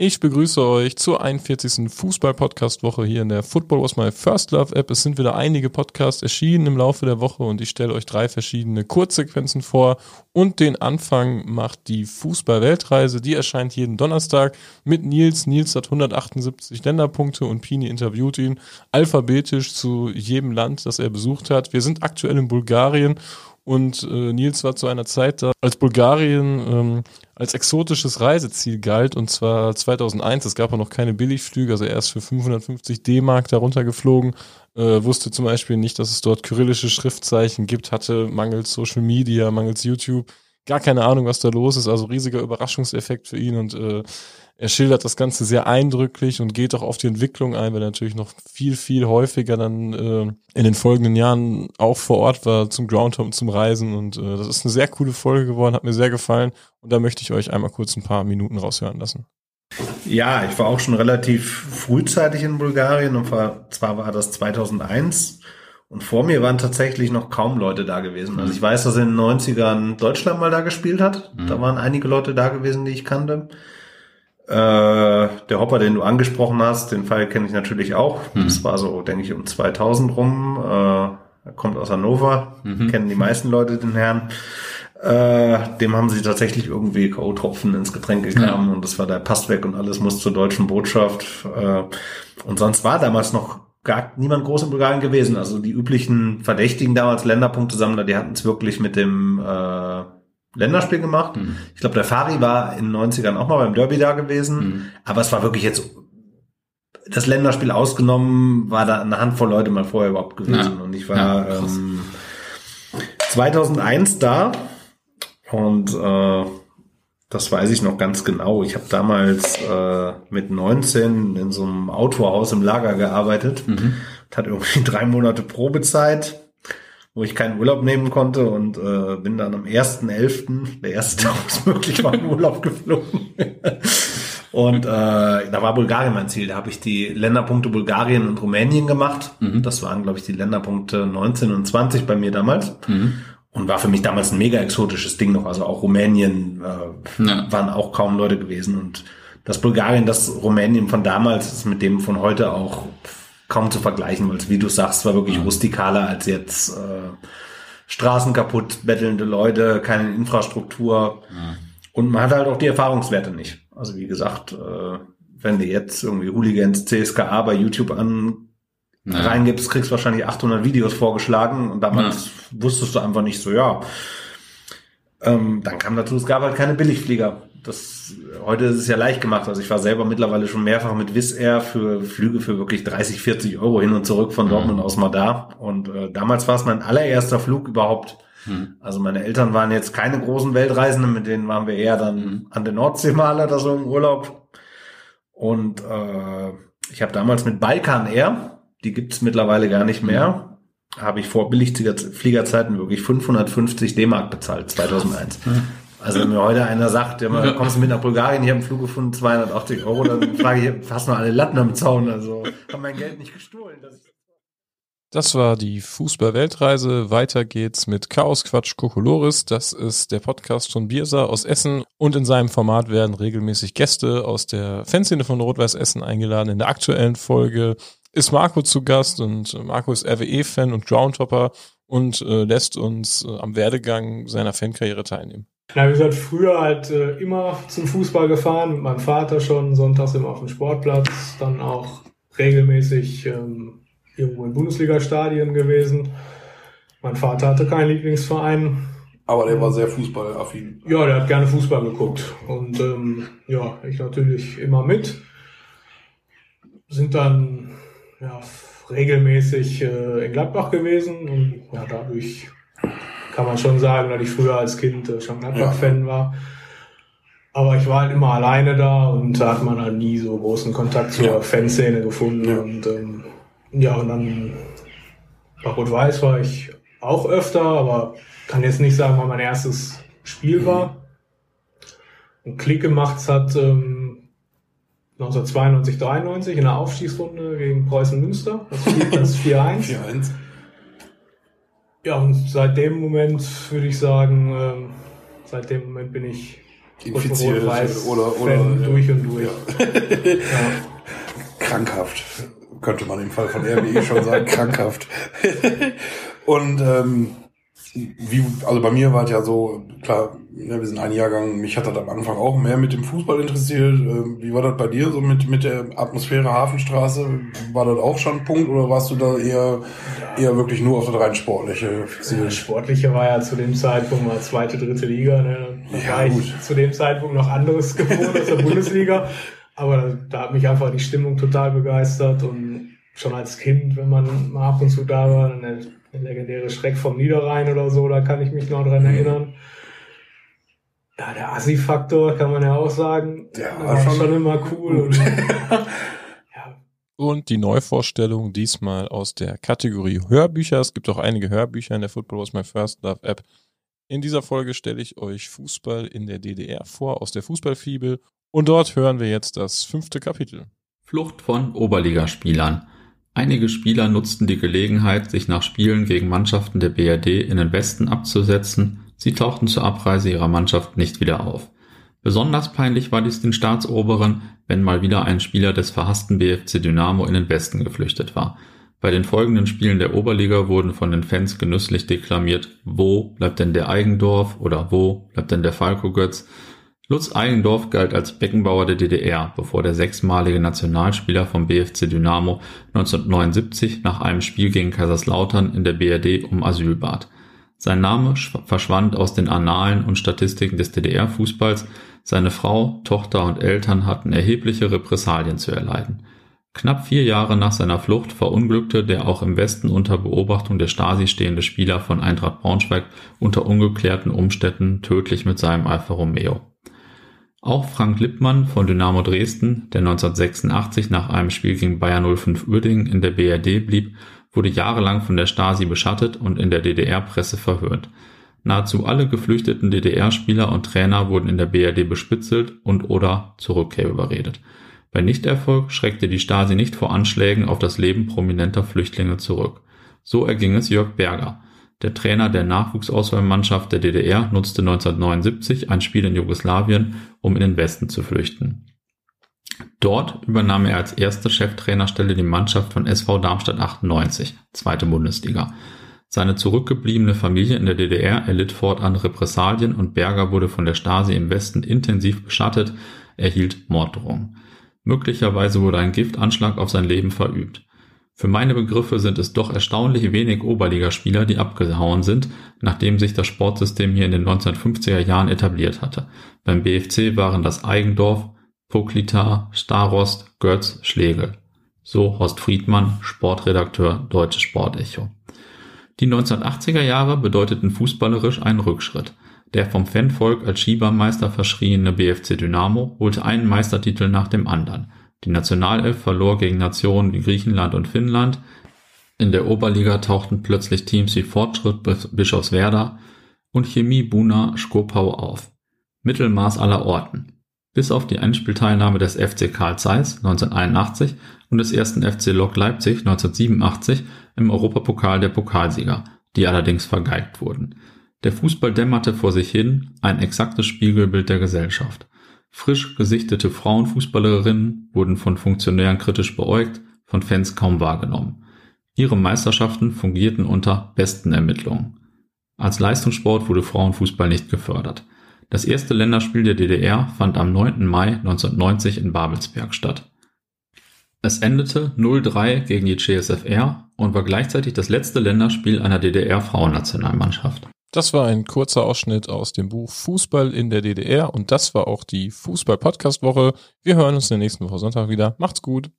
Ich begrüße euch zur 41. Fußball-Podcast-Woche hier in der Football Was My First Love App. Es sind wieder einige Podcasts erschienen im Laufe der Woche und ich stelle euch drei verschiedene Kurzsequenzen vor. Und den Anfang macht die Fußball-Weltreise. Die erscheint jeden Donnerstag mit Nils. Nils hat 178 Länderpunkte und Pini interviewt ihn alphabetisch zu jedem Land, das er besucht hat. Wir sind aktuell in Bulgarien und äh, Nils war zu einer Zeit da, als Bulgarien ähm, als exotisches Reiseziel galt, und zwar 2001. Es gab ja noch keine Billigflüge, also erst für 550 D-Mark darunter geflogen. Äh, wusste zum Beispiel nicht, dass es dort kyrillische Schriftzeichen gibt, hatte mangels Social Media, mangels YouTube gar keine Ahnung, was da los ist. Also riesiger Überraschungseffekt für ihn und äh, er schildert das Ganze sehr eindrücklich und geht auch auf die Entwicklung ein, weil er natürlich noch viel, viel häufiger dann äh, in den folgenden Jahren auch vor Ort war zum Groundhog und zum Reisen. Und äh, das ist eine sehr coole Folge geworden, hat mir sehr gefallen. Und da möchte ich euch einmal kurz ein paar Minuten raushören lassen. Ja, ich war auch schon relativ frühzeitig in Bulgarien und war, zwar war das 2001 und vor mir waren tatsächlich noch kaum Leute da gewesen. Also ich weiß, dass in den 90ern Deutschland mal da gespielt hat. Mhm. Da waren einige Leute da gewesen, die ich kannte. Äh, der Hopper, den du angesprochen hast, den Fall kenne ich natürlich auch. Mhm. Das war so, denke ich, um 2000 rum. Äh, er kommt aus Hannover, mhm. kennen die meisten Leute den Herrn. Äh, dem haben sie tatsächlich irgendwie K.O.-Tropfen ins Getränk gegraben ja. und das war der Passt weg und alles muss zur deutschen Botschaft. Äh, und sonst war damals noch gar niemand groß in Bulgarien gewesen. Also die üblichen Verdächtigen damals, Länderpunktesammler, die hatten es wirklich mit dem äh, Länderspiel gemacht. Mhm. Ich glaube, der Fari war in den 90ern auch mal beim Derby da gewesen. Mhm. Aber es war wirklich jetzt das Länderspiel ausgenommen, war da eine Handvoll Leute mal vorher überhaupt gewesen. Ja. Und ich war ja, ähm, 2001 da und äh, das weiß ich noch ganz genau. Ich habe damals äh, mit 19 in so einem Autohaus im Lager gearbeitet. Mhm. Hatte irgendwie drei Monate Probezeit wo ich keinen Urlaub nehmen konnte und äh, bin dann am 1.11., der erste Tag, wo es möglich war, in Urlaub geflogen. und äh, da war Bulgarien mein Ziel. Da habe ich die Länderpunkte Bulgarien und Rumänien gemacht. Mhm. Das waren, glaube ich, die Länderpunkte 19 und 20 bei mir damals. Mhm. Und war für mich damals ein mega exotisches Ding noch. Also auch Rumänien äh, ja. waren auch kaum Leute gewesen. Und das Bulgarien, das Rumänien von damals ist mit dem von heute auch kaum zu vergleichen, weil es, wie du sagst, war wirklich ja. rustikaler als jetzt äh, Straßen kaputt, bettelnde Leute, keine Infrastruktur. Ja. Und man hat halt auch die Erfahrungswerte nicht. Also wie gesagt, äh, wenn du jetzt irgendwie Hooligans CSKA bei YouTube an ja. reingibst, kriegst wahrscheinlich 800 Videos vorgeschlagen und damals ja. wusstest du einfach nicht so, ja. Ähm, dann kam dazu, es gab halt keine Billigflieger das, heute ist es ja leicht gemacht. Also ich war selber mittlerweile schon mehrfach mit Wizz Air für Flüge für wirklich 30, 40 Euro hin und zurück von Dortmund mhm. aus mal da. Und äh, damals war es mein allererster Flug überhaupt. Mhm. Also meine Eltern waren jetzt keine großen Weltreisenden, mit denen waren wir eher dann mhm. an der Nordsee mal oder so im Urlaub. Und äh, ich habe damals mit Balkan Air, die gibt's mittlerweile gar nicht mehr, mhm. habe ich vor Billigfliegerzeiten wirklich 550 D-Mark bezahlt, 2001. Also wenn mir heute einer sagt, ja, mal, kommst du mit nach Bulgarien, ich habe einen Flug gefunden, 280 Euro, dann frage ich, hast du noch alle Latten am Zaun? Also haben mein Geld nicht gestohlen. Das war die Fußball-Weltreise. Weiter geht's mit Chaos Quatsch Kokolores. Das ist der Podcast von Biersa aus Essen. Und in seinem Format werden regelmäßig Gäste aus der Fanszene von Rot-Weiß Essen eingeladen. In der aktuellen Folge ist Marco zu Gast und Marco ist RWE-Fan und Groundhopper und äh, lässt uns äh, am Werdegang seiner Fankarriere teilnehmen. Na, wir sind früher halt äh, immer zum Fußball gefahren, mit meinem Vater schon, sonntags immer auf dem Sportplatz, dann auch regelmäßig ähm, irgendwo in Bundesliga-Stadien gewesen. Mein Vater hatte keinen Lieblingsverein. Aber der war sehr fußballaffin. Ja, der hat gerne Fußball geguckt. Und ähm, ja, ich natürlich immer mit. Sind dann ja, regelmäßig äh, in Gladbach gewesen und ja, dadurch kann man schon sagen, dass ich früher als Kind äh, schon Gladbach-Fan ja. war. Aber ich war halt immer alleine da und da hat man halt nie so großen Kontakt zur ja. Fanszene gefunden. Ja. Und ähm, ja, und dann bei Rot-Weiß war ich auch öfter, aber kann jetzt nicht sagen, wann mein erstes Spiel war. Und Klick gemacht hat ähm, 1992, 93 in der Aufstiegsrunde gegen Preußen Münster. Das 4-1. 4-1. Ja, und seit dem Moment würde ich sagen, ähm, seit dem Moment bin ich infiziert oder, oder Fan durch und durch. Ja. krankhaft, könnte man im Fall von RWE schon sagen, krankhaft. und ähm, wie, also bei mir war es ja so, klar, ja, wir sind ein Jahrgang, mich hat das am Anfang auch mehr mit dem Fußball interessiert. Ähm, wie war das bei dir so mit, mit der Atmosphäre Hafenstraße? War das auch schon ein Punkt oder warst du da eher, eher wirklich nur auf das rein Sportliche fixiert? Das Sportliche war ja zu dem Zeitpunkt mal zweite, dritte Liga. Ne? Da ja, war gut. ich zu dem Zeitpunkt noch anderes gewohnt als der Bundesliga. Aber da hat mich einfach die Stimmung total begeistert und schon als Kind, wenn man mal ab und zu da war, dann der legendäre Schreck vom Niederrhein oder so, da kann ich mich noch dran erinnern. Ja, der Assi-Faktor kann man ja auch sagen. Der war schon, schon immer cool. Und, ja. und die Neuvorstellung diesmal aus der Kategorie Hörbücher. Es gibt auch einige Hörbücher in der Football Was My First Love App. In dieser Folge stelle ich euch Fußball in der DDR vor aus der Fußballfibel und dort hören wir jetzt das fünfte Kapitel. Flucht von Oberligaspielern. Einige Spieler nutzten die Gelegenheit, sich nach Spielen gegen Mannschaften der BRD in den Westen abzusetzen, sie tauchten zur Abreise ihrer Mannschaft nicht wieder auf. Besonders peinlich war dies den Staatsoberen, wenn mal wieder ein Spieler des verhassten BFC Dynamo in den Westen geflüchtet war. Bei den folgenden Spielen der Oberliga wurden von den Fans genüsslich deklamiert, wo bleibt denn der Eigendorf oder wo bleibt denn der Falco Götz, Lutz Eigendorf galt als Beckenbauer der DDR, bevor der sechsmalige Nationalspieler vom BFC Dynamo 1979 nach einem Spiel gegen Kaiserslautern in der BRD um Asyl bat. Sein Name verschwand aus den Annalen und Statistiken des DDR-Fußballs, seine Frau, Tochter und Eltern hatten erhebliche Repressalien zu erleiden. Knapp vier Jahre nach seiner Flucht verunglückte der auch im Westen unter Beobachtung der Stasi stehende Spieler von Eintracht Braunschweig unter ungeklärten Umständen tödlich mit seinem Alfa Romeo. Auch Frank Lippmann von Dynamo Dresden, der 1986 nach einem Spiel gegen Bayer 05 Uerdingen in der BRD blieb, wurde jahrelang von der Stasi beschattet und in der DDR-Presse verhört. Nahezu alle geflüchteten DDR-Spieler und Trainer wurden in der BRD bespitzelt und oder zur Rückkehr überredet. Bei Nichterfolg schreckte die Stasi nicht vor Anschlägen auf das Leben prominenter Flüchtlinge zurück. So erging es Jörg Berger, der Trainer der Nachwuchsauswahlmannschaft der DDR nutzte 1979 ein Spiel in Jugoslawien, um in den Westen zu flüchten. Dort übernahm er als erste Cheftrainerstelle die Mannschaft von SV Darmstadt 98, zweite Bundesliga. Seine zurückgebliebene Familie in der DDR erlitt fortan Repressalien und Berger wurde von der Stasi im Westen intensiv beschattet, erhielt Morddrohungen. Möglicherweise wurde ein Giftanschlag auf sein Leben verübt. Für meine Begriffe sind es doch erstaunlich wenig Oberligaspieler, die abgehauen sind, nachdem sich das Sportsystem hier in den 1950er Jahren etabliert hatte. Beim BFC waren das Eigendorf, Poklita, Starost, Götz, Schlegel. So Horst Friedmann, Sportredakteur Deutsche Sportecho. Die 1980er Jahre bedeuteten fußballerisch einen Rückschritt. Der vom Fanvolk als Schiebermeister verschriene BFC Dynamo holte einen Meistertitel nach dem anderen. Die Nationalelf verlor gegen Nationen wie Griechenland und Finnland, in der Oberliga tauchten plötzlich Teams wie Fortschritt Bischofswerda und Chemie Buna Skopau auf. Mittelmaß aller Orten. Bis auf die Einspielteilnahme des FC Karl Zeiss 1981 und des ersten FC Lok Leipzig 1987 im Europapokal der Pokalsieger, die allerdings vergeigt wurden. Der Fußball dämmerte vor sich hin, ein exaktes Spiegelbild der Gesellschaft. Frisch gesichtete Frauenfußballerinnen wurden von Funktionären kritisch beäugt, von Fans kaum wahrgenommen. Ihre Meisterschaften fungierten unter besten Ermittlungen. Als Leistungssport wurde Frauenfußball nicht gefördert. Das erste Länderspiel der DDR fand am 9. Mai 1990 in Babelsberg statt. Es endete 0-3 gegen die CSFR und war gleichzeitig das letzte Länderspiel einer DDR-Frauennationalmannschaft. Das war ein kurzer Ausschnitt aus dem Buch Fußball in der DDR und das war auch die Fußball-Podcast-Woche. Wir hören uns in der nächsten Woche Sonntag wieder. Macht's gut.